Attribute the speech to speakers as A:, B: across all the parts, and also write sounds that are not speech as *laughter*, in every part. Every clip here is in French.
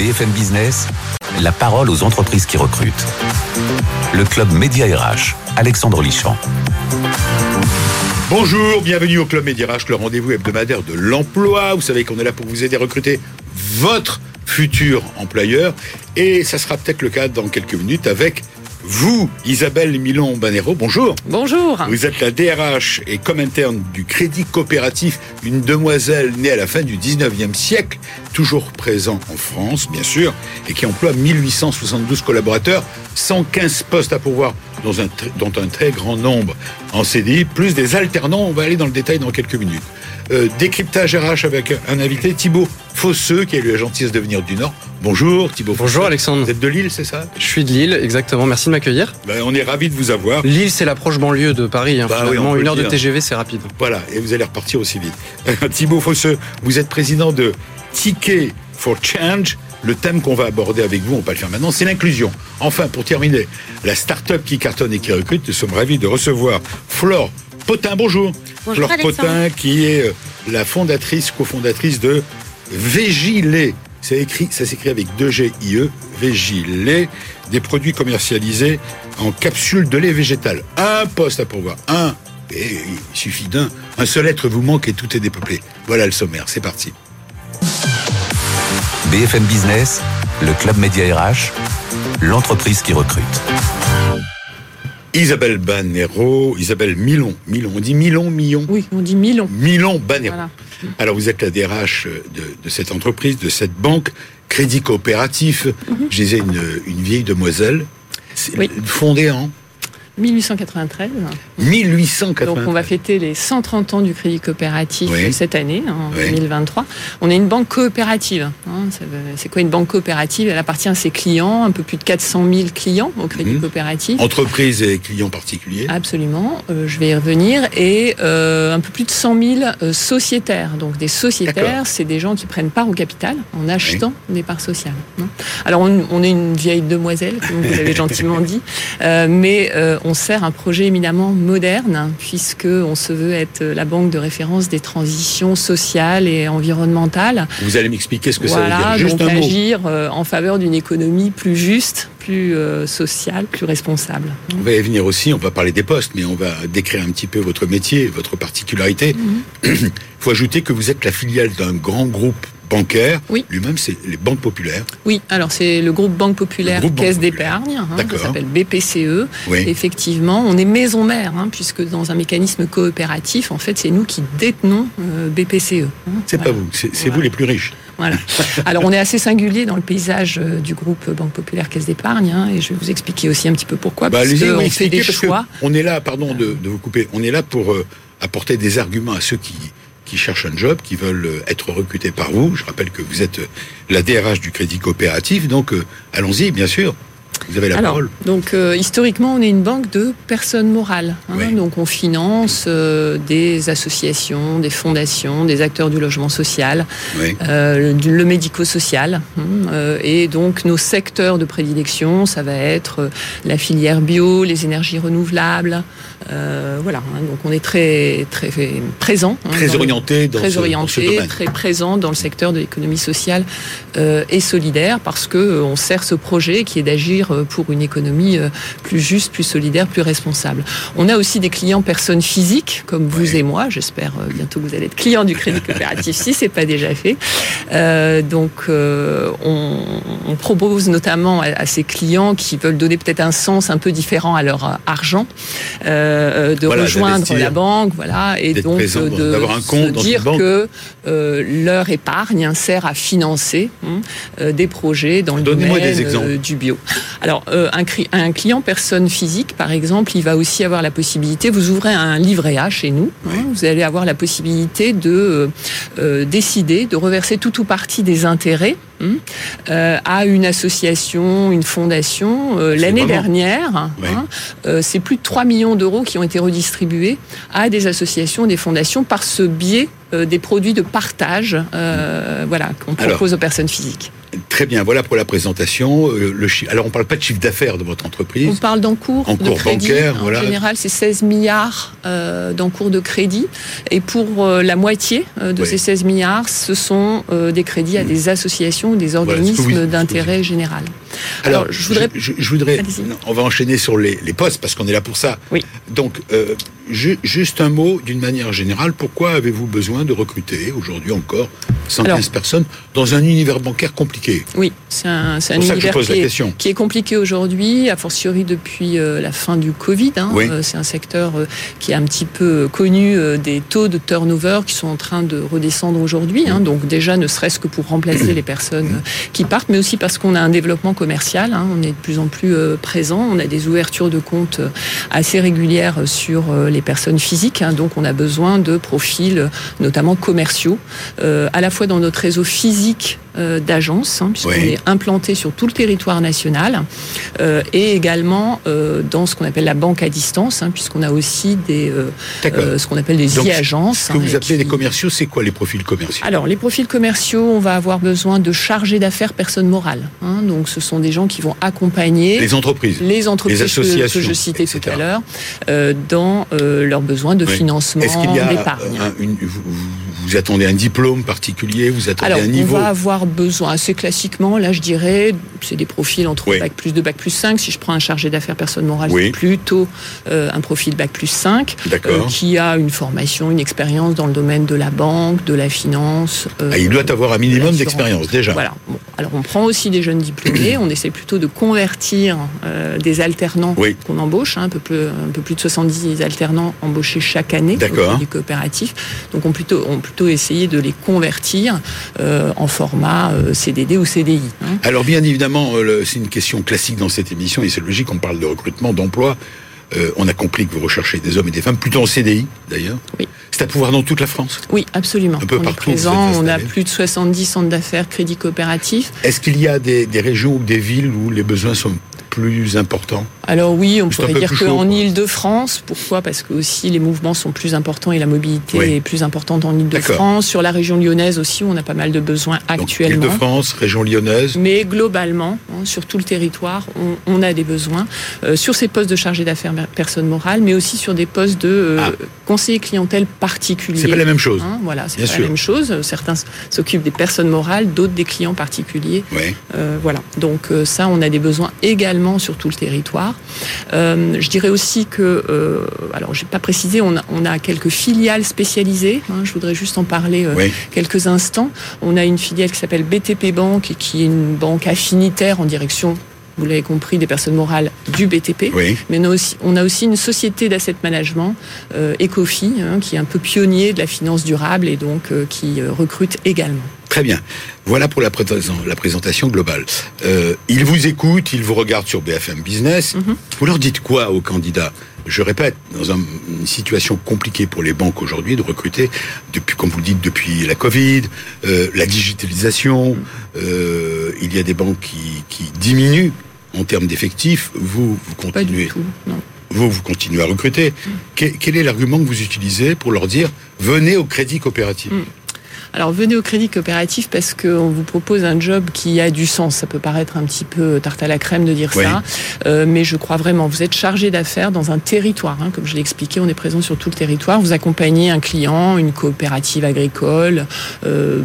A: BFM Business, la parole aux entreprises qui recrutent. Le club Média RH, Alexandre Lichamp.
B: Bonjour, bienvenue au Club Média RH, le rendez-vous hebdomadaire de l'emploi. Vous savez qu'on est là pour vous aider à recruter votre futur employeur. Et ça sera peut-être le cas dans quelques minutes avec vous, Isabelle Milon-Banero, bonjour.
C: Bonjour.
B: Vous êtes la DRH et comme interne du Crédit Coopératif, une demoiselle née à la fin du 19e siècle, toujours présent en France, bien sûr, et qui emploie 1872 collaborateurs, 115 postes à pourvoir dans un, dont un très grand nombre en CDI, plus des alternants. On va aller dans le détail dans quelques minutes. Euh, décryptage RH avec un invité, Thibaut Fosseux, qui a eu la gentillesse de venir du Nord. Bonjour Thibaut.
D: Bonjour Alexandre.
B: Vous êtes de Lille, c'est ça?
D: Je suis de Lille, exactement. Merci de m'accueillir.
B: Ben, on est ravis de vous avoir.
D: Lille, c'est la proche banlieue de Paris. Hein,
B: bah, oui,
D: une heure de TGV, c'est rapide.
B: Voilà, et vous allez repartir aussi vite. *laughs* Thibaut Fosseux, vous êtes président de Ticket for Change. Le thème qu'on va aborder avec vous, on va pas le faire maintenant, c'est l'inclusion. Enfin, pour terminer, la start-up qui cartonne et qui recrute, nous sommes ravis de recevoir Flore Potin. Bonjour.
C: Bonjour
B: Flore Potin, qui est euh, la fondatrice, cofondatrice de Végilé. Ça, écrit, ça s'écrit avec deux G I E, Végilé, des produits commercialisés en capsules de lait végétal. Un poste à pourvoir, un. Et il suffit d'un. Un seul être vous manque et tout est dépeuplé. Voilà le sommaire, c'est parti.
A: BFM Business, le club Média RH, l'entreprise qui recrute.
B: Isabelle Banero, Isabelle Milon, Milon, on dit Milon, Millon
C: Oui, on dit Milon.
B: Milon Banero. Voilà. Alors vous êtes la DRH de, de, cette entreprise, de cette banque, Crédit Coopératif. Mm -hmm. Je disais une, une vieille demoiselle, oui. fondée en
C: 1893.
B: 1893.
C: Donc on va fêter les 130 ans du Crédit Coopératif oui. cette année, en oui. 2023. On est une banque coopérative. Hein. C'est quoi une banque coopérative? Elle appartient à ses clients, un peu plus de 400 000 clients au Crédit mmh. Coopératif.
B: Entreprises et clients particuliers
C: Absolument, euh, je vais y revenir. Et euh, un peu plus de 100 000 euh, sociétaires. Donc des sociétaires, c'est des gens qui prennent part au capital en achetant oui. des parts sociales. Hein. Alors on, on, est une vieille demoiselle, comme vous l'avez *laughs* gentiment dit, mais on sert un projet éminemment moderne, puisqu'on se veut être la banque de référence des transitions sociales et environnementales.
B: Vous allez m'expliquer ce que
C: voilà,
B: ça veut dire. Juste
C: donc
B: un mot.
C: agir en faveur d'une économie plus juste, plus euh, sociale, plus responsable.
B: On va y venir aussi, on va parler des postes, mais on va décrire un petit peu votre métier, votre particularité. Il mm -hmm. faut ajouter que vous êtes la filiale d'un grand groupe bancaire.
C: Oui.
B: Lui-même, c'est les banques populaires.
C: Oui, alors c'est le groupe Banque Populaire
B: groupe
C: Caisse d'épargne. Hein, ça s'appelle BPCE.
B: Oui.
C: Effectivement, on est maison mère, hein, puisque dans un mécanisme coopératif, en fait, c'est nous qui détenons euh, BPCE. Hein,
B: C'est
C: voilà.
B: pas vous, c'est
C: Voilà.
B: vous les plus riches.
C: Voilà. *laughs* Alors on est assez singulier dans le paysage euh, du groupe Banque Populaire Caisse d'épargne, hein, et je vais vous expliquer aussi un petit peu pourquoi.
B: Bah,
C: parce
B: allez-y,
C: que
B: oui,
C: on fait des
B: parce
C: choix.
B: On est là, pardon de, de vous couper, on est là pour euh, apporter des arguments à ceux qui, qui cherchent un job, qui veulent euh, être recrutés par vous. Je rappelle que vous êtes euh, la DRH du Crédit Coopératif, donc euh, allons-y, bien sûr. Vous avez la
C: Alors,
B: parole.
C: donc euh, historiquement, on est une banque de personnes morales. hein.
B: Oui.
C: Donc on finance euh, des associations, des fondations, des acteurs du logement social,
B: Oui.
C: euh, le médico-social. hein. Et donc nos secteurs de prédilection, ça va être la filière bio, les énergies renouvelables. Euh, voilà. hein. Donc on est très très présent. hein,
B: Très
C: dans le-
B: orienté dans
C: très
B: ce, dans ce
C: orienté, très présent dans le secteur de l'économie sociale euh, et solidaire parce que euh, on sert ce projet qui est d'agir euh, pour une économie plus juste, plus solidaire, plus responsable. On a aussi des clients personnes physiques comme vous
B: Ouais.
C: et moi. J'espère bientôt que vous allez être client du Crédit Coopératif si c'est pas déjà fait. Euh, donc euh, on, on propose notamment à, à ces clients qui veulent donner peut-être un sens un peu différent à leur argent euh, de
B: Voilà,
C: rejoindre la banque, voilà, et donc
B: présent,
C: euh, de
B: d'avoir un compte
C: se dire que euh, leur épargne hein, sert à financer hein, euh, des projets dans le domaine
B: des
C: euh, du bio. Alors, euh, un, client personne physique, par exemple, il va aussi avoir la possibilité, vous ouvrez un livret A chez nous, hein, vous allez avoir la possibilité de euh, euh, décider de reverser tout ou partie des intérêts hein, euh, à une association, une fondation. Euh, L'année dernière,
B: Ouais.
C: hein, euh, c'est plus de 3 millions d'euros qui ont été redistribués à des associations, des fondations par ce biais des produits de partage, voilà, qu'on propose aux personnes physiques.
B: Très bien, voilà pour la présentation. Euh, le Alors, on parle pas de chiffre d'affaires de votre entreprise.
C: On parle d'encours de crédit. bancaire. En général, c'est 16 milliards euh, d'encours de crédit. Et pour euh, la moitié euh, de ces 16 milliards, ce sont des crédits à des associations ou des organismes d'intérêt général.
B: Alors, je voudrais... Je, voudrais on va enchaîner sur les, les postes, parce qu'on est là pour ça.
C: Oui.
B: Donc, juste un mot, d'une manière générale, pourquoi avez-vous besoin de recruter aujourd'hui encore 115 personnes dans un univers bancaire compliqué?
C: Oui, c'est un, un univers qui est, qui est, compliqué aujourd'hui, a fortiori depuis euh, la fin du Covid. Hein. Euh, c'est un secteur euh, qui est un petit peu connu des taux de turnover qui sont en train de redescendre aujourd'hui. Hein. Donc déjà, ne serait-ce que pour remplacer les personnes qui partent, mais aussi parce qu'on a un développement commercial. Hein. On est de plus en plus présent. On a des ouvertures de comptes assez régulières sur les personnes physiques. Hein. donc on a besoin de profils, notamment commerciaux, euh, à la fois dans notre réseau physique euh, d'agences, hein, puisqu'on est implanté sur tout le territoire national, euh, et également euh, dans ce qu'on appelle la banque à distance, hein, puisqu'on a aussi des ce qu'on appelle des e-agences.
B: Ce que vous appelez des commerciaux, c'est quoi les profils commerciaux?
C: Alors les profils commerciaux, on va avoir besoin de chargés d'affaires personnes morales. Hein, donc ce sont des gens qui vont accompagner
B: les entreprises,
C: les entreprises associations, que, je citais tout à l'heure, dans leurs besoins de financement, d'épargne.
B: Vous, vous, attendez un diplôme particulier, vous attendez un niveau.
C: On va avoir besoin assez classiquement, là je dirais, c'est des profils entre bac plus 2, bac plus 5. Si je prends un chargé d'affaires personne morale, c'est plutôt euh, un profil bac plus 5 euh, qui a une formation, une expérience dans le domaine de la banque, de la finance.
B: Euh, ah, il doit avoir un minimum d'expérience déjà.
C: Voilà. Alors on prend aussi des jeunes diplômés, *clears throat* on essaie plutôt de convertir des alternants qu'on embauche, hein, un, peu plus, un peu plus de 70 alternants embauchés chaque année au du coopératif. Donc on plutôt, on plutôt essayer de les convertir en format euh, CDD ou CDI.
B: Hein. Alors bien évidemment, euh, c'est une question classique dans cette émission et c'est logique, on parle de recrutement, d'emploi. Euh, on a compris que vous recherchez des hommes et des femmes, plutôt en CDI d'ailleurs.
C: Oui.
B: C'est à pouvoir dans toute la France?
C: Oui, absolument.
B: Un peu
C: on
B: partout.
C: Est présent, on a plus de 70 centres d'affaires crédit coopératif.
B: Est-ce qu'il y a des, des, régions ou des villes où les besoins sont plus important
C: Alors oui, on pourrait dire qu'en Ile-de-France, pourquoi? Parce que aussi les mouvements sont plus importants et la mobilité est plus importante en Ile-de-France. Sur la région lyonnaise aussi, on a pas mal de besoins actuellement.
B: Ile-de-France, région lyonnaise.
C: Mais globalement, hein, sur tout le territoire, on, a des besoins euh, sur ces postes de chargé d'affaires personnes morales, mais aussi sur des postes de euh, ah. conseiller clientèle particulier.
B: C'est pas la même chose.
C: Hein, voilà, c'est pas la même chose. Certains s'occupent des personnes morales, d'autres des clients particuliers. Euh, voilà. Donc ça, on a des besoins également sur tout le territoire. Euh, je dirais aussi que, euh, alors j'ai pas précisé, on a, on a, quelques filiales spécialisées. Hein, je voudrais juste en parler euh, quelques instants. On a une filiale qui s'appelle BTP Bank, qui est une banque affinitaire en direction vous l'avez compris, des personnes morales du BTP. Mais on a, aussi, on a aussi une société d'asset management, euh, Ecofi, hein, qui est un peu pionnier de la finance durable et donc euh, qui recrute également.
B: Très bien. Voilà pour la, présentation globale. Euh, ils vous écoutent, ils vous regardent sur BFM Business. Mhm. Vous leur dites quoi aux candidats? Je répète, dans une situation compliquée pour les banques aujourd'hui de recruter, depuis, comme vous le dites, depuis la Covid, la digitalisation, mhm. il y a des banques qui, qui diminuent en termes d'effectifs, vous, vous continuez. Vous, vous continuez à recruter. Mm. Quel, est l'argument que vous utilisez pour leur dire venez au crédit coopératif?
C: Alors venez au crédit coopératif parce qu'on vous propose un job qui a du sens. Ça peut paraître un petit peu tarte à la crème de dire ça, euh, mais je crois vraiment. Vous êtes chargé d'affaires dans un territoire, hein, comme je l'ai expliqué, on est présent sur tout le territoire. Vous accompagnez un client, une coopérative agricole, euh,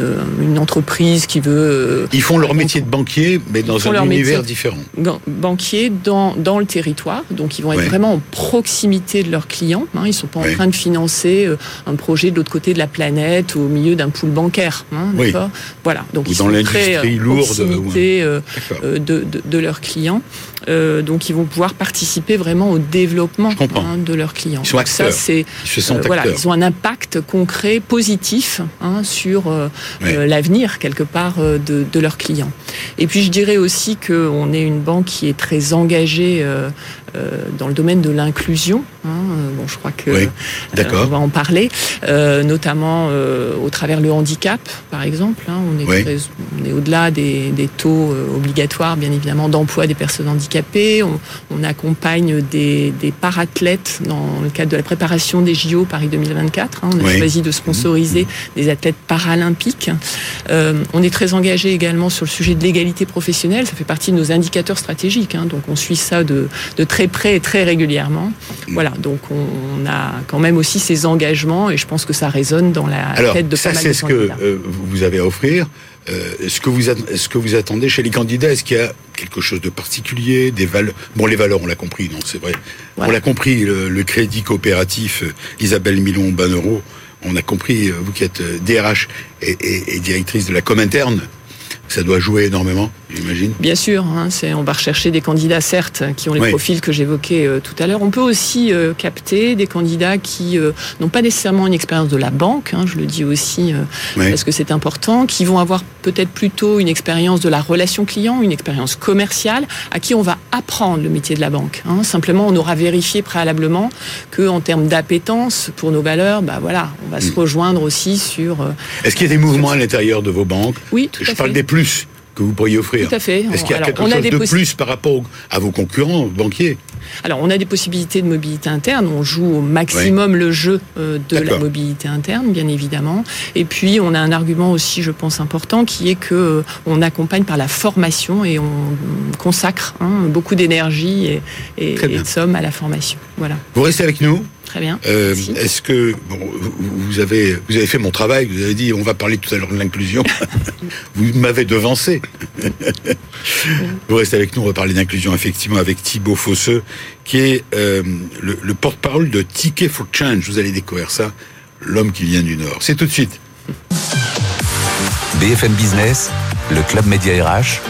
C: une, une, entreprise qui veut. Euh,
B: Ils font leur métier de banquier, mais dans un univers différent.
C: Banquier dans, dans le territoire, donc ils vont être vraiment en proximité de leurs clients. Hein. Ils ne sont pas en train de financer un projet de l'autre côté de la planète au milieu d'un pool bancaire. Hein, voilà. Donc ils sont très euh, lourde, euh, euh, de, de, leurs clients. Donc ils vont pouvoir participer vraiment au développement hein, de leurs clients.
B: Ils sont
C: ça, c'est voilà, ils ont un impact concret, positif hein, sur l'avenir quelque part de, de, leurs clients. Et puis je dirais aussi qu'on est une banque qui est très engagée euh, euh, dans le domaine de l'inclusion. Hein. Bon, je crois que
B: Oui, d'accord.
C: on va en parler, euh, notamment euh, au travers le handicap, par exemple. hein. on est,
B: Oui.
C: très- on est au-delà des, des taux euh, obligatoires, bien évidemment, d'emploi des personnes handicapées. On, on accompagne des, des parathlètes dans le cadre de la préparation des JO Paris 2024. hein. On a
B: Oui.
C: choisi de sponsoriser des athlètes paralympiques. Euh, on est très engagé également sur le sujet de l'égalité professionnelle. Ça fait partie de nos indicateurs stratégiques. hein. donc on suit ça de, de très près et très régulièrement. Voilà, donc on, a quand même aussi ces engagements et je pense que ça résonne dans la
B: Alors,
C: tête de
B: ça,
C: pas mal
B: c'est
C: de
B: ce que euh, vous avez à offrir. Euh, Est-ce que, vous que attendez chez les candidats Est-ce qu'il y a quelque chose de particulier Des valeurs Bon, les valeurs, on l'a compris, non, c'est vrai. On l'a compris, le, le crédit coopératif, euh, Isabelle Milon-Banero, on a compris, vous qui êtes DRH et, et- et directrice de la com interne, ça doit jouer énormément, j'imagine.
C: Bien sûr, hein, c'est, on va rechercher des candidats, certes, qui ont les
B: Oui.
C: profils que j'évoquais euh, tout à l'heure. On peut aussi euh, capter des candidats qui euh, n'ont pas nécessairement une expérience de la banque, hein, je le dis aussi parce que c'est important, qui vont avoir peut-être plutôt une expérience de la relation client, une expérience commerciale, à qui on va apprendre le métier de la banque. hein. Simplement, on aura vérifié préalablement que, en termes d'appétence pour nos valeurs, bah voilà, on va se
B: Mm.
C: rejoindre aussi sur.
B: Est-ce qu'il y a des mouvements à l'intérieur de vos banques?
C: Oui, tout
B: Je
C: à
B: parle
C: fait.
B: des plus que vous pourriez offrir.
C: Tout à fait.
B: Est-ce qu'il y a
C: Alors,
B: quelque
C: on a
B: chose
C: des
B: de plus par rapport à vos concurrents banquiers
C: Alors, on a des possibilités de mobilité interne. On joue au maximum le jeu euh, de la mobilité interne, bien évidemment. Et puis, on a un argument aussi, je pense, important, qui est que euh, on accompagne par la formation et on, on consacre hein, beaucoup d'énergie et, et de sommes à la formation. Voilà,
B: Vous restez avec nous
C: très bien.
B: Euh. Est-ce que bon, vous, vous avez vous avez fait mon travail Vous avez dit on va parler tout à l'heure de l'inclusion. *laughs* vous m'avez devancé. *laughs* vous restez avec nous. On va parler d'inclusion effectivement avec Thibaut Fosseux, qui est euh, le, le porte-parole de Ticket for Change. Vous allez découvrir ça. L'homme qui vient du Nord. C'est tout de suite.
A: BFM Business, le club Média RH,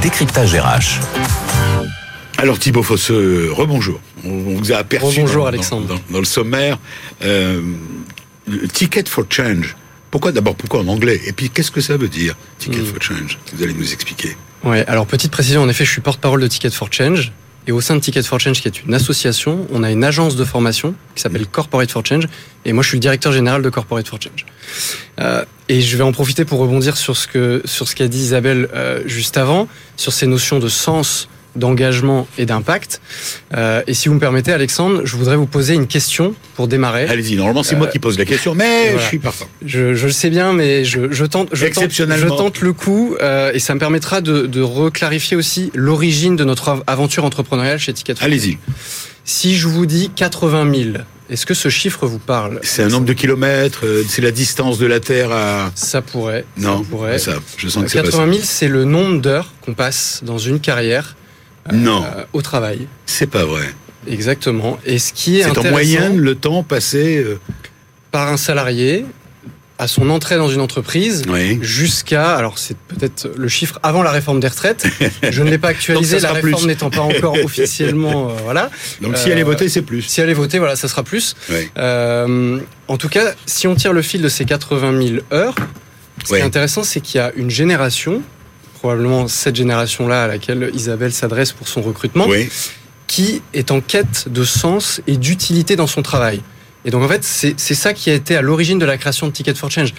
A: décryptage RH.
B: Alors Thibaut Fosseux, rebonjour. On, vous a aperçu
D: Rebonjour,
B: dans,
D: Alexandre.
B: dans- dans- dans le sommaire. Euh, Ticket for Change. Pourquoi d'abord pourquoi en anglais? Et puis qu'est-ce que ça veut dire Ticket
D: Mm.
B: for Change? Vous allez nous expliquer.
D: Ouais, alors petite précision, en effet, je suis porte-parole de Ticket for Change. Et au sein de Ticket for Change, qui est une association, on a une agence de formation qui s'appelle Corporate for Change. Et moi, je suis le directeur général de Corporate for Change. Euh, et je vais en profiter pour rebondir sur ce que sur ce qu'a dit Isabelle euh, juste avant, sur ces notions de sens, d'engagement et d'impact. Euh, et si vous me permettez, Alexandre, je voudrais vous poser une question pour démarrer.
B: Allez-y, normalement c'est moi
D: Euh,
B: qui pose la question, mais
D: voilà.
B: je suis partant.
D: Je, je le sais bien, mais je, je tente, je tente,
B: Exceptionnellement.
D: je tente le coup, euh, et ça me permettra de, de reclarifier aussi l'origine de notre av- aventure entrepreneuriale chez Ticket.
B: Allez-y.
D: Si je vous dis 80 000, est-ce que ce chiffre vous parle?
B: C'est un nombre de kilomètres, c'est la distance de la Terre à...
D: Ça pourrait.
B: Non,
D: ça pourrait.
B: ça, je sens que c'est pas ça.
D: 80 000, c'est le nombre d'heures qu'on passe dans une carrière
B: Non.
D: euh, au travail.
B: C'est pas vrai.
D: Exactement. Et ce qui est,
B: C'est en moyenne le temps passé... euh,
D: par un salarié à son entrée dans une entreprise
B: Oui.
D: jusqu'à, alors c'est peut-être le chiffre avant la réforme des retraites, *laughs* je ne l'ai pas actualisé, la réforme n'étant pas encore *laughs* officiellement, euh, voilà.
B: Donc si
D: Euh,
B: elle est votée, c'est plus.
D: Si elle est votée, voilà, ça sera plus.
B: Oui.
D: Euh, en tout cas, si on tire le fil de ces 80 000 heures, ce qui est intéressant, c'est qu'il y a une génération, probablement cette génération-là à laquelle Isabelle s'adresse pour son recrutement,
B: Oui.
D: qui est en quête de sens et d'utilité dans son travail. Et donc en fait, c'est ça qui a été à l'origine de la création de Ticket for Change.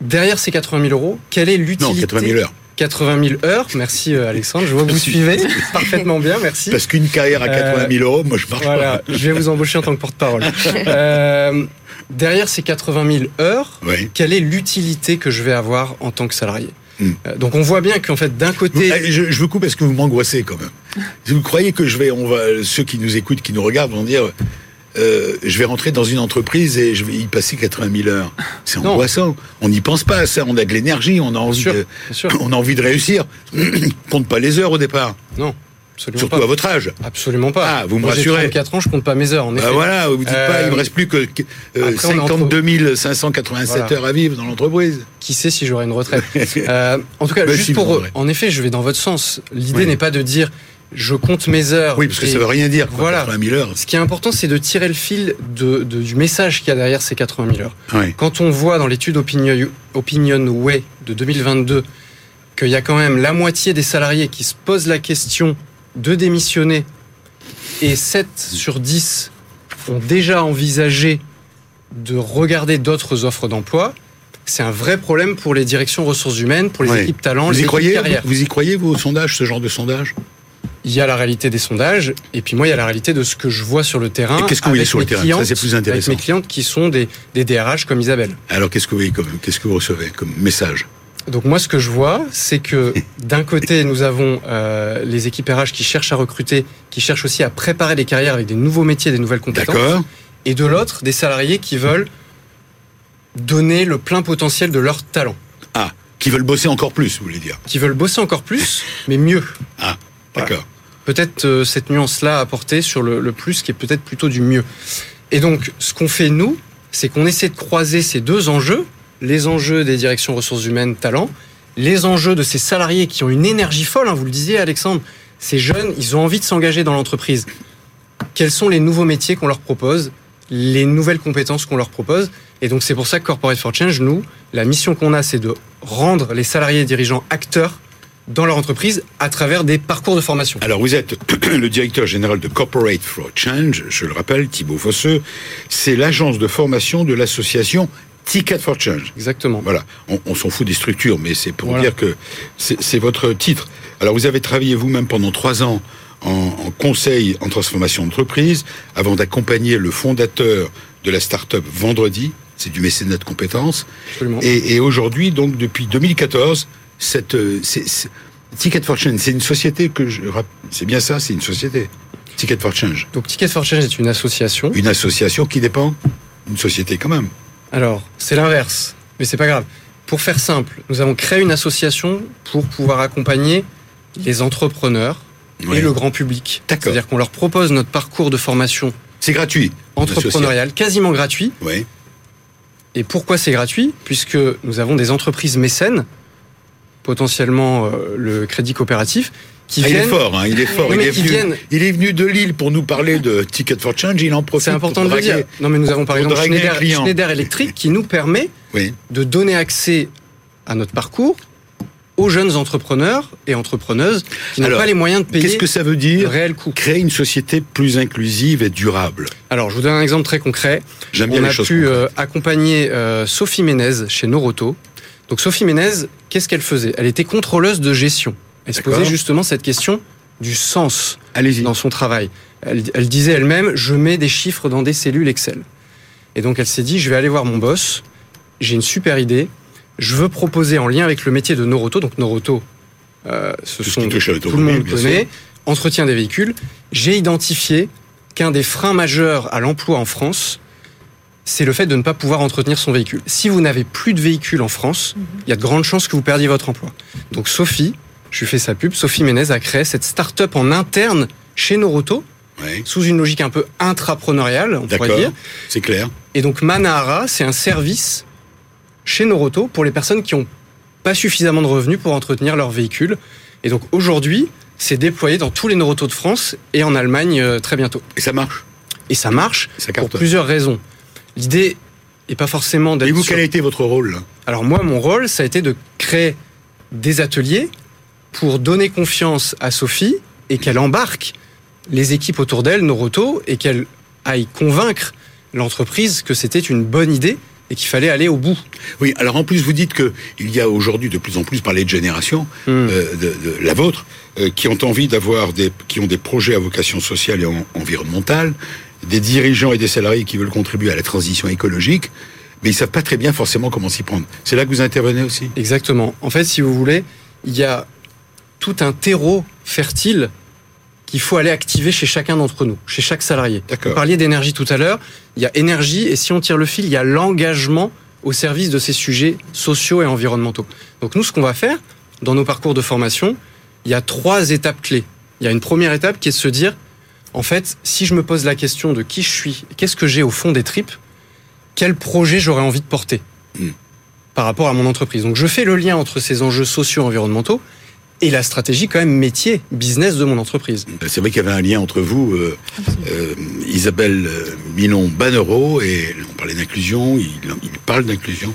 D: Derrière ces 80 000 euros, quelle est
B: Non,
D: l'utilité
B: 80 000 heures.
D: 80 000 heures. Merci euh, Alexandre, je vois que vous suivez *laughs* parfaitement bien, merci.
B: Parce qu'une carrière à
D: Euh,
B: 80 000 euros, moi je marche
D: Voilà,
B: pas.
D: je vais vous embaucher en tant que porte-parole. *laughs* Euh, derrière ces 80 000 heures,
B: Oui.
D: quelle est l'utilité que je vais avoir en tant que salarié? Euh, Donc on voit bien qu'en fait, d'un côté,
B: eh, je, je vous coupe parce que vous m'angoissez quand même. Si vous croyez que je vais, on va, ceux qui nous écoutent, qui nous regardent, vont dire, euh, je vais rentrer dans une entreprise et je vais y passer 80 000 heures. C'est angoissant. On n'y pense pas à ça. On a de l'énergie, on a envie
D: sûr,
B: de, *clears throat* on a envie de réussir. *clears throat* compte pas les heures au départ,
D: non, absolument
B: surtout
D: pas.
B: à votre âge.
D: Absolument pas.
B: Ah, vous me
D: Moi, j'ai
B: rassurez.
D: 34 ans, je compte pas mes heures, en effet.
B: Bah voilà, vous dites pas,
D: Euh,
B: il me reste plus que euh,
D: après, on est entre-
B: 52 587
D: Voilà.
B: heures à vivre dans l'entreprise.
D: Qui sait si j'aurai une retraite *laughs* Euh, En tout cas,
B: Bah,
D: juste
B: si,
D: pour... En effet, je vais dans votre sens. L'idée
B: Oui.
D: n'est pas de dire, je compte mes heures.
B: Oui, parce que ça veut rien dire. Quoi,
D: Voilà.
B: 80 000 heures.
D: Ce qui est important, c'est de tirer le fil de, de- du message qu'il y a derrière ces 80 000 heures. Quand on voit dans l'étude Opinion, Opinion Way de 2022 qu'il y a quand même la moitié des salariés qui se posent la question de démissionner et 7 sur 10 ont déjà envisagé de regarder d'autres offres d'emploi, c'est un vrai problème pour les directions ressources humaines, pour les
B: Ouais.
D: équipes talents,
B: Vous
D: les
B: y croyez
D: carrière.
B: Vous y croyez, vous, au sondage, ce genre de sondage?
D: Il y a la réalité des sondages, et puis moi, il y a la réalité de ce que je vois sur le terrain.
B: Et qu'est-ce que vous voyez sur le terrain? Ça, c'est plus intéressant.
D: Avec mes clientes qui sont des, des DRH comme Isabelle.
B: Alors, qu'est-ce que vous voyez comme, qu'est-ce que vous recevez comme message?
D: Donc moi, ce que je vois, c'est que d'un côté, nous avons euh, les équipes RH qui cherchent à recruter, qui cherchent aussi à préparer les carrières avec des nouveaux métiers, des nouvelles compétences.
B: D'accord
D: Et de l'autre, des salariés qui veulent donner le plein potentiel de leur talent,
B: Ah, qui veulent bosser encore plus, vous voulez dire
D: qui veulent bosser encore plus, mais mieux.
B: Ah, d'accord.
D: Peut-être euh, cette nuance-là à apporter sur le, le plus, qui est peut-être plutôt du mieux. Et donc, ce qu'on fait nous, c'est qu'on essaie de croiser ces deux enjeux, les enjeux des directions ressources humaines, talent, les enjeux de ces salariés qui ont une énergie folle, hein, vous le disiez Alexandre, ces jeunes, ils ont envie de s'engager dans l'entreprise. Quels sont les nouveaux métiers qu'on leur propose, les nouvelles compétences qu'on leur propose? Et donc c'est pour ça que Corporate for Change, nous, la mission qu'on a, c'est de rendre les salariés dirigeants acteurs dans leur entreprise à travers des parcours de formation.
B: Alors, vous êtes *clears throat* le directeur général de Corporate for Change, je le rappelle, Thibaut Fosseux. C'est l'agence de formation de l'association Ticket for Change.
D: Exactement.
B: Voilà, on, on s'en fout des structures, mais c'est pour
D: Voilà.
B: dire que c'est votre titre. Alors, vous avez travaillé vous-même pendant trois ans en, en conseil en transformation d'entreprise, avant d'accompagner le fondateur de la start-up Vendredi, c'est du mécénat de compétences.
D: Absolument.
B: Et, et aujourd'hui, donc depuis 2014, cette euh, Ticket for Change, c'est une société que je c'est bien ça, c'est une société. Ticket for Change,
D: Donc Ticket for Change est une association.
B: une association qui dépend d'une société quand même.
D: Alors, c'est l'inverse, mais c'est pas grave. Pour faire simple, nous avons créé une association pour pouvoir accompagner les entrepreneurs et le grand public. C'est-à-dire qu'on leur propose notre parcours de formation
B: C'est gratuit.
D: entrepreneuriale quasiment gratuit.
B: Oui.
D: Et pourquoi c'est gratuit? Puisque nous avons des entreprises mécènes, potentiellement euh, le crédit coopératif, qui
B: Ah, il est fort, hein, il est fort. Il, est venu,
D: viennent-
B: il est venu de Lille pour nous parler de Ticket for Change. Il en profite.
D: C'est important de le dire. Non, mais nous avons par exemple Schneider, Electric qui nous permet
B: Oui.
D: de donner accès à notre parcours aux jeunes entrepreneurs et entrepreneuses qui n'ont pas les moyens de payer
B: Qu'est-ce que ça veut dire
D: réel coût.
B: Créer une société plus inclusive et durable.
D: Alors, je vous donne un exemple très concret.
B: J'aime bien
D: On
B: les
D: a pu
B: concrètes.
D: euh, accompagner euh, Sophie Ménez chez Noroto. Donc, Sophie Ménez, qu'est-ce qu'elle faisait? Elle était contrôleuse de gestion. Elle se posait justement cette question du sens dans son travail. Elle, elle disait elle-même, je mets des chiffres dans des cellules Excel. Et donc elle s'est dit, je vais aller voir mon boss, j'ai une super idée, je veux proposer en lien avec le métier de Noroto, donc Noroto, euh, ce
B: Tout ce
D: sont
B: à
D: tout le monde connaît,
B: sûr.
D: entretien des véhicules, j'ai identifié qu'un des freins majeurs à l'emploi en France, c'est le fait de ne pas pouvoir entretenir son véhicule. Si vous n'avez plus de véhicule en France, il y a de grandes chances que vous perdiez votre emploi. Donc Sophie, je lui fais sa pub, Sophie Ménez a créé cette start-up en interne chez Noroto, sous une logique un peu intrapreneuriale, on pourrait dire.
B: C'est clair.
D: Et donc Manahara, c'est un service chez Noroto pour les personnes qui n'ont pas suffisamment de revenus pour entretenir leur véhicule. Et donc aujourd'hui, c'est déployé dans tous les Noroto de France et en Allemagne euh, très bientôt.
B: Et ça marche.
D: Et ça marche
B: Ça
D: pour plusieurs raisons. L'idée est pas forcément
B: Et
D: d'être
B: vous,
D: sur-
B: quel a été votre rôle?
D: Alors moi, mon rôle, ça a été de créer des ateliers pour donner confiance à Sophie et qu'elle embarque les équipes autour d'elle, Noroto, et qu'elle aille convaincre l'entreprise que c'était une bonne idée et qu'il fallait aller au bout.
B: Oui, alors en plus, vous dites que il y a aujourd'hui de plus en plus, parler de génération,
D: Hmm.
B: euh, de, de la vôtre, euh, qui ont envie d'avoir des, qui ont des projets à vocation sociale et en- environnementale, des dirigeants et des salariés qui veulent contribuer à la transition écologique, mais ils savent pas très bien forcément comment s'y prendre. C'est là que vous intervenez aussi?
D: Exactement. En fait, si vous voulez, il y a tout un terreau fertile qu'il faut aller activer chez chacun d'entre nous, chez chaque salarié. Vous parliez d'énergie tout à l'heure. Il y a énergie, et si on tire le fil, il y a l'engagement au service de ces sujets sociaux et environnementaux. Donc nous, ce qu'on va faire dans nos parcours de formation, il y a trois étapes clés. Il y a une première étape qui est de se dire, en fait, si je me pose la question de qui je suis, qu'est-ce que j'ai au fond des tripes, quel projet j'aurais envie de porter
B: Hmm.
D: par rapport à mon entreprise. Donc je fais le lien entre ces enjeux sociaux environnementaux et la stratégie quand même métier, business de mon entreprise.
B: C'est vrai qu'il y avait un lien entre vous, euh, euh, Isabelle euh, Milon Banero, et on parlait d'inclusion, il, il parle d'inclusion,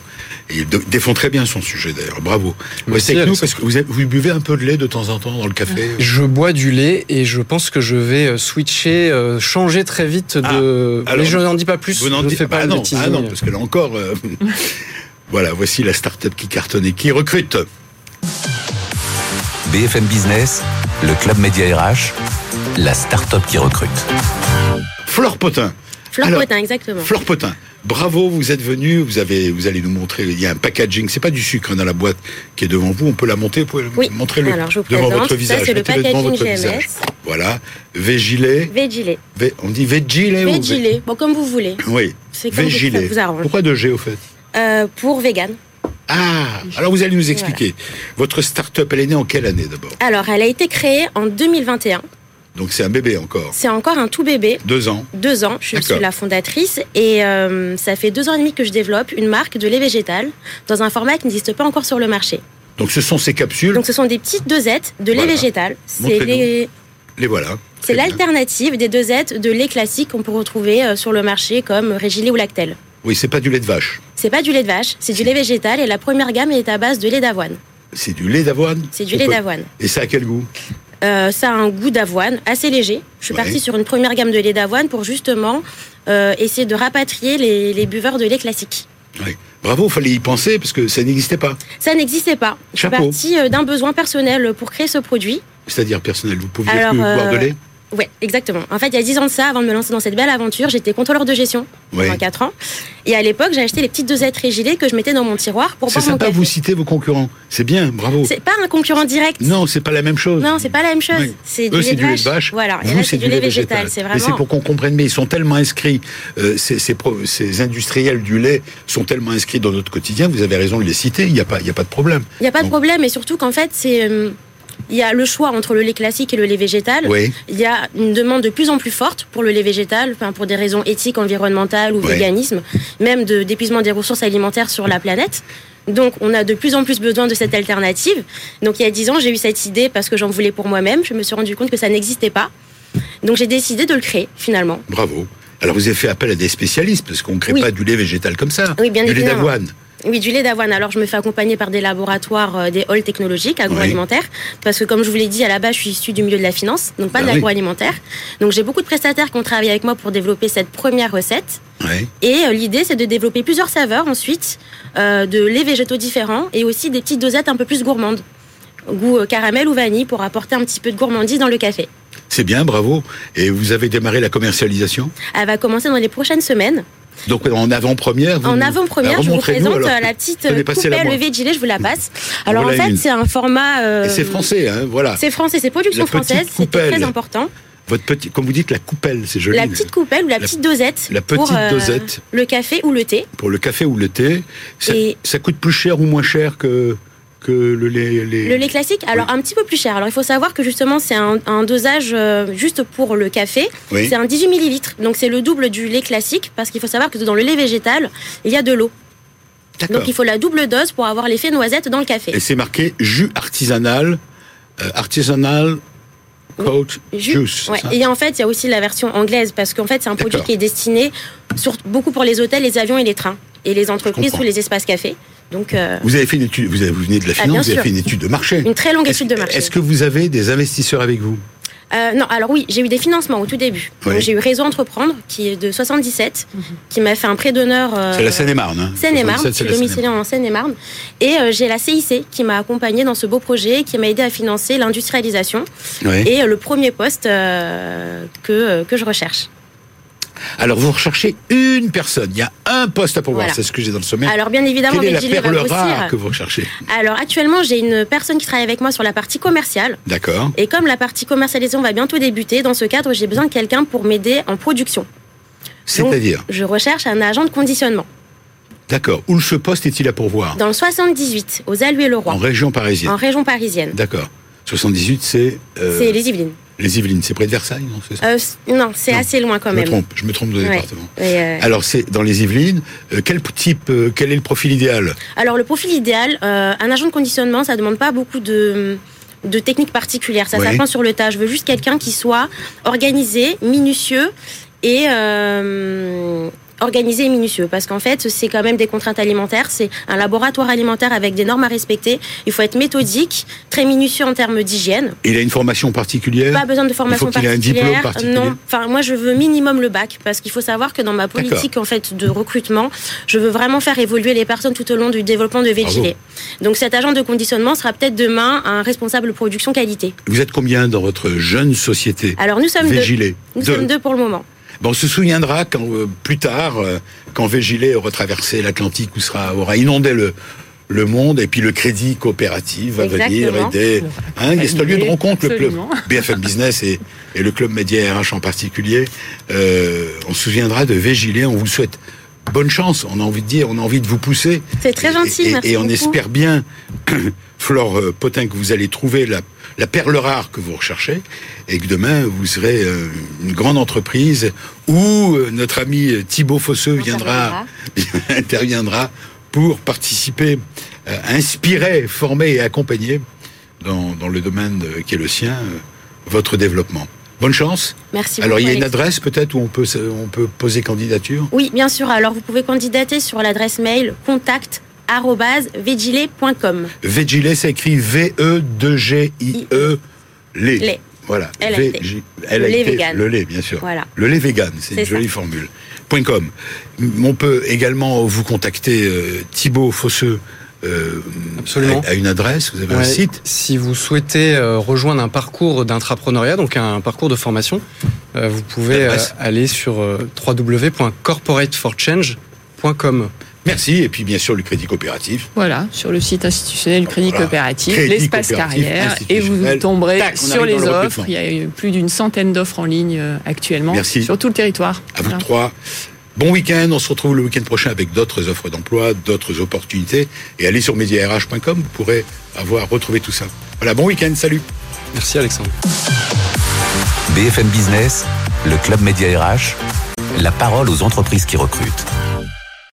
B: Et il défend très bien son sujet d'ailleurs. Bravo.
D: Merci,
B: avec nous parce que vous, buvez un peu de lait de temps en temps dans le café.
D: Je bois du lait et je pense que je vais euh, switcher, euh, changer très vite de.
B: Ah, alors,
D: Mais je n'en dis pas plus.
B: Vous n'en
D: je ne
B: dites
D: fais pas
B: ah non, ah non, parce que là encore. euh, *laughs* voilà, voici la start-up qui cartonne et qui recrute.
A: BFM Business, le club Média RH, la start-up qui recrute.
B: Flore Potin.
E: Fleur
B: Alors,
E: Potin, exactement.
B: Flore Potin, bravo, vous êtes venu, vous avez, vous allez nous montrer, il y a un packaging, c'est pas du sucre hein, dans la boîte qui est devant vous, on peut la monter, vous pouvez
E: Oui.
B: montrer le
E: Alors, je vous
B: devant votre
E: Ça,
B: visage,
E: c'est le packaging GMS.
B: visage. Voilà, Végilet,
E: Vegile.
B: Vé- on dit Végilet ou Vé-
E: Vegile. Bon, comme vous voulez.
B: Oui,
E: C'est comme ça
B: Végilet.
E: vous arrange.
B: Pourquoi de G au fait?
E: Euh, pour vegan.
B: Ah, alors vous allez nous expliquer. Votre start-up, elle est née en quelle année d'abord
E: Alors, elle a été créée en 2021.
B: Donc c'est un bébé encore.
E: C'est encore un tout bébé.
B: Deux ans.
E: Deux ans, je suis la fondatrice et euh, ça fait deux ans et demi que je développe une marque de lait végétal dans un format qui n'existe pas encore sur le marché.
B: Donc ce sont ces capsules,
E: Donc ce sont des petites dosettes de lait
B: Voilà.
E: végétal. C'est les-
B: les voilà.
E: c'est l'alternative des dosettes de lait classique qu'on peut retrouver euh, sur le marché comme Régilet ou Lactel.
B: Oui, c'est pas du lait de vache.
E: C'est pas du lait de vache, c'est du lait végétal et la première gamme est à base de lait d'avoine.
B: C'est du lait d'avoine.
E: C'est du
B: On
E: lait
B: peut-
E: d'avoine.
B: Et ça a quel goût
E: Euh, ça a un goût d'avoine assez léger. Je suis
B: Ouais.
E: partie sur une première gamme de lait d'avoine pour justement euh, essayer de rapatrier les, les buveurs de lait classique.
B: Oui. Bravo, fallait y penser parce que ça n'existait pas.
E: Ça n'existait pas. Je suis
B: Chapeau.
E: partie euh, d'un besoin personnel pour créer ce produit.
B: C'est-à-dire personnel, vous pouviez
E: Alors,
B: plus boire de
E: euh,
B: lait
E: Ouais, exactement. En fait, il y a 10 ans de ça, avant de me lancer dans cette belle aventure, j'étais contrôleur de gestion pendant 4 ans. Et à l'époque, j'ai acheté les petites dosettes régilées que je mettais dans mon tiroir pour
B: C'est
E: boire mon
B: sympa,
E: café.
B: vous citez vos concurrents. C'est bien, bravo.
E: C'est pas un concurrent direct.
B: Non, c'est pas la même chose.
E: Non, c'est pas la même chose.
B: Oui.
E: C'est du, lait
B: du
E: de
B: vache.
E: Voilà. Et là, c'est du lait végétal. C'est
B: Et c'est
E: vraiment.
B: pour qu'on comprenne, mais ils sont tellement inscrits, euh, ces, ces pro- ces industriels du lait sont tellement inscrits dans notre quotidien, vous avez raison de les citer, il n'y a, pas- y a pas de problème.
E: Il n'y a pas de problème, et surtout qu'en fait, c'est. euh, Il y a le choix entre le lait classique et le lait végétal.
B: Oui,
E: Il y a une demande de plus en plus forte pour le lait végétal, pour des raisons éthiques, environnementales ou
B: Ouais.
E: véganisme, même de- d'épuisement des ressources alimentaires sur la planète. Donc, on a de plus en plus besoin de cette alternative. Donc, il y a dix ans, j'ai eu cette idée parce que j'en voulais pour moi-même. Je me suis rendu compte que ça n'existait pas. Donc, j'ai décidé de le créer, finalement.
B: bravo. Alors vous avez fait appel à des spécialistes, parce qu'on ne crée
E: Oui.
B: pas du lait végétal comme ça.
E: Oui, bien
B: du lait
E: évidemment.
B: d'avoine.
E: Oui, du lait d'avoine. Alors, je me fais accompagner par des laboratoires, euh, des halls technologiques agroalimentaires, parce que comme je vous l'ai dit, à la base, je suis issue du milieu de la finance, donc pas
B: Ah
E: de
B: oui.
E: l'agroalimentaire. Donc, j'ai beaucoup de prestataires qui ont travaillé avec moi pour développer cette première recette. Et euh, l'idée, c'est de développer plusieurs saveurs ensuite, euh, de laits végétaux différents et aussi des petites dosettes un peu plus gourmandes. Goût caramel ou vanille pour apporter un petit peu de gourmandise dans le café.
B: C'est bien, bravo. Et vous avez démarré la commercialisation?
E: Elle va commencer dans les prochaines semaines.
B: Donc en avant-première vous-
E: En avant-première, je vous présente euh, la petite
B: Tenez,
E: euh,
B: passez-la
E: coupelle
B: moi.
E: le veggie, je vous la passe. Alors en fait, c'est un format... euh,
B: c'est français, hein, voilà.
E: C'est français, c'est production française,
B: coupelle.
E: très important.
B: Votre petit, comme vous dites, la coupelle, c'est joli.
E: La petite coupelle ou la,
B: La-
E: petite dosette.
B: la petite
E: pour, euh,
B: dosette.
E: Le café ou le thé.
B: Pour le café ou le thé, ça,
E: Et-
B: ça coûte plus cher ou moins cher que, que le lait, les-
E: Le lait classique, alors un petit peu plus cher. Alors il faut savoir que justement c'est un, un dosage euh, juste pour le café.
B: Oui.
E: C'est un 18 millilitres, donc c'est le double du lait classique parce qu'il faut savoir que dans le lait végétal, il y a de l'eau. Donc il faut la double dose pour avoir l'effet noisette dans le café.
B: Et c'est marqué jus artisanal, euh, artisanal coach
E: Jus.
B: juice.
E: Ouais. Et en fait, il y a aussi la version anglaise parce qu'en fait, c'est un produit qui est destiné sur, beaucoup pour les hôtels, les avions et les trains et les entreprises ou les espaces cafés. Donc euh,
B: Vous avez fait une étude, vous, avez, vous venez de la
E: Ah,
B: finance, vous avez fait une étude de marché.
E: une très longue étude de marché.
B: Est-ce que vous avez des investisseurs avec vous?
E: Euh, non, alors oui, j'ai eu des financements au tout début.
B: Oui.
E: J'ai eu Réseau Entreprendre, qui est de 77, qui m'a fait un prêt d'honneur. euh,
B: C'est la Seine-et-Marne. Hein.
E: Seine-et-Marne,
B: 77,
E: je domiciliée en Seine-et-Marne. Et euh, j'ai la CIC qui m'a accompagnée dans ce beau projet, qui m'a aidé à financer l'industrialisation et euh, le premier poste euh, que, euh, que je recherche.
B: Alors vous recherchez une personne, il y a un poste à pourvoir,
E: Voilà.
B: c'est ce que j'ai dans le sommet.
E: Alors bien évidemment,
B: Quelle est la perle rare que vous recherchez
E: Alors actuellement, j'ai une personne qui travaille avec moi sur la partie commerciale.
B: D'accord.
E: Et comme la partie commercialisation va bientôt débuter, dans ce cadre, j'ai besoin de quelqu'un pour m'aider en production.
B: C'est-à-dire,
E: Je recherche un agent de conditionnement.
B: d'accord, où ce poste est-il à pourvoir
E: Dans le 78, aux Alluets-le-Roi,
B: En région parisienne.
E: en région parisienne.
B: D'accord. 78, c'est euh,
E: C'est les Yvelines.
B: Les Yvelines, c'est près de Versailles, non ça
E: Euh, non, c'est assez loin quand
B: Je me
E: même.
B: trompe, je me trompe de
E: Ouais.
B: département.
E: Euh,
B: Alors c'est dans les Yvelines. euh, quel type, quel est le profil idéal
E: alors le profil idéal, un agent de conditionnement, ça demande pas beaucoup de de techniques particulières, ça s'apprend sur le tas. Je veux juste quelqu'un qui soit organisé, minutieux et organisé et minutieux parce qu'en fait, c'est quand même des contraintes alimentaires. C'est un laboratoire alimentaire avec des normes à respecter. Il faut être méthodique, très minutieux en termes d'hygiène.
B: Il a une formation particulière
E: Pas besoin de formation
B: Il faut qu'il ait un diplôme
E: particulière.
B: particulier
E: Non, enfin moi je veux minimum le bac parce qu'il faut savoir que dans ma politique en fait de recrutement, je veux vraiment faire évoluer les personnes tout au long du développement de Végilé. Donc cet agent de conditionnement sera peut-être demain un responsable production qualité.
B: Vous êtes combien dans votre jeune société
E: Alors nous sommes deux.
B: Végilé
E: Nous
B: Deux.
E: sommes deux pour le moment.
B: On se souviendra quand euh, plus tard, euh, quand Végilé aura traversé l'Atlantique ou sera aura inondé le le monde et puis le crédit coopératif va venir aider. Hein, il y a ce lieu de rencontre, le club. BFM *laughs* Business et, et le club Média RH en particulier. Euh, on se souviendra de Végilé. On vous souhaite bonne chance. On a envie de dire, on a envie de vous pousser.
E: C'est très gentil,
B: Et,
E: merci
B: et on
E: beaucoup.
B: espère bien, *coughs* Flore Potin, que vous allez trouver la, la perle rare que vous recherchez et que demain vous serez euh, une grande entreprise où euh, notre ami Thibaut Fosseux viendra, *laughs* interviendra pour participer, euh, inspirer, former et accompagner dans, dans le domaine qui est le sien votre développement. Bonne chance.
E: Merci
B: Alors il y a
E: beaucoup,
B: une adresse peut-être où on peut, on peut poser candidature?
E: Oui, bien sûr. Alors vous pouvez candidater sur l'adresse mail contact@vegile.com.
B: Végilé, ça écrit V-E-2-G-I-E, lait.
E: Lait.
B: Voilà.
E: Le lait vegan.
B: Le lait, bien sûr.
E: Voilà.
B: Le lait vegan, c'est une
E: ça.
B: jolie formule. Point .com. On peut également vous contacter euh, Thibaut Fosseux euh,
D: Absolument.
B: à, à une adresse, vous avez un site.
D: Si vous souhaitez euh, rejoindre un parcours d'intrapreneuriat, donc un parcours de formation, euh, vous pouvez euh, aller sur euh, www.corporateforchange.com.
B: Merci. Et puis bien sûr le crédit coopératif.
C: Voilà, sur le site institutionnel du Crédit
B: Voilà.
C: Coopératif, l'espace carrière, et vous tomberez
B: Tac,
C: sur les
B: le
C: offres. Il y a eu plus d'une centaine d'offres en ligne euh, actuellement
B: Merci.
C: sur tout le territoire.
B: À vous
C: Voilà.
B: trois. Bon week-end, on se retrouve le week-end prochain avec d'autres offres d'emploi, d'autres opportunités. Et allez sur mediarh.com, vous pourrez avoir retrouvé tout ça. Voilà, bon week-end, salut
D: Merci Alexandre.
A: BFM Business, le club Média RH, la parole aux entreprises qui recrutent.